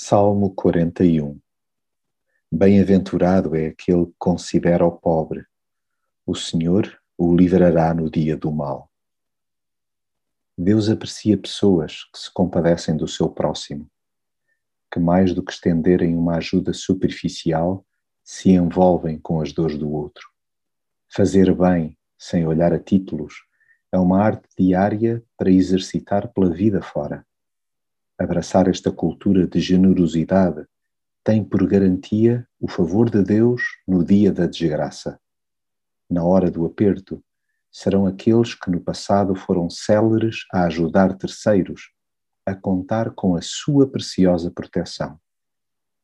Salmo 41 Bem-aventurado é aquele que considera o pobre. O Senhor o livrará no dia do mal. Deus aprecia pessoas que se compadecem do seu próximo, que mais do que estenderem uma ajuda superficial, se envolvem com as dores do outro. Fazer bem, sem olhar a títulos, é uma arte diária para exercitar pela vida fora abraçar esta cultura de generosidade tem por garantia o favor de Deus no dia da desgraça. Na hora do aperto, serão aqueles que no passado foram céleres a ajudar terceiros a contar com a sua preciosa proteção.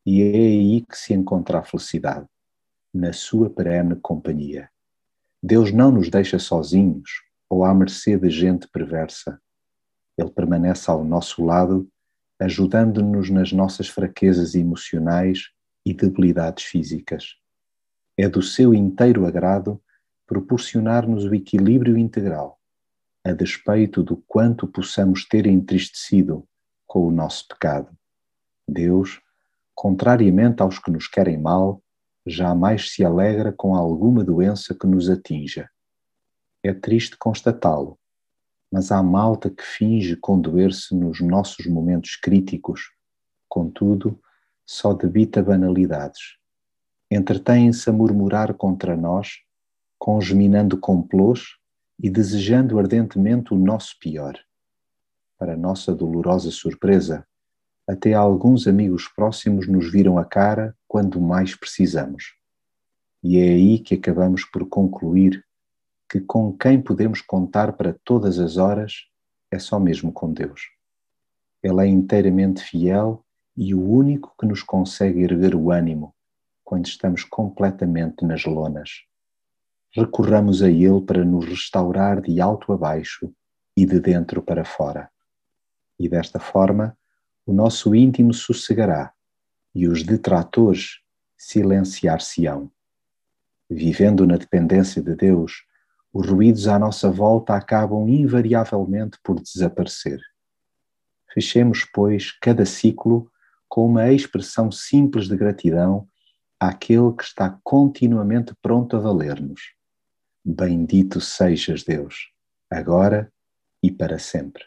E é aí que se encontra a felicidade, na sua perene companhia. Deus não nos deixa sozinhos ou à mercê de gente perversa. Ele permanece ao nosso lado ajudando-nos nas nossas fraquezas emocionais e debilidades físicas. É do seu inteiro agrado proporcionar-nos o equilíbrio integral, a despeito do quanto possamos ter entristecido com o nosso pecado. Deus, contrariamente aos que nos querem mal, jamais se alegra com alguma doença que nos atinja. É triste constatá-lo, mas há malta que finge condoer-se nos nossos momentos críticos, contudo, só debita banalidades. Entretêm-se a murmurar contra nós, congeminando complôs e desejando ardentemente o nosso pior. Para nossa dolorosa surpresa, até alguns amigos próximos nos viram a cara quando mais precisamos. E é aí que acabamos por concluir que com quem podemos contar para todas as horas é só mesmo com Deus. Ele é inteiramente fiel e o único que nos consegue erguer o ânimo quando estamos completamente nas lonas. Recorramos a Ele para nos restaurar de alto a baixo e de dentro para fora. E desta forma, o nosso íntimo sossegará e os detratores silenciar-se-ão. Vivendo na dependência de Deus, os ruídos à nossa volta acabam invariavelmente por desaparecer. Fechemos, pois, cada ciclo com uma expressão simples de gratidão àquele que está continuamente pronto a valer-nos. Bendito sejas, Deus, agora e para sempre.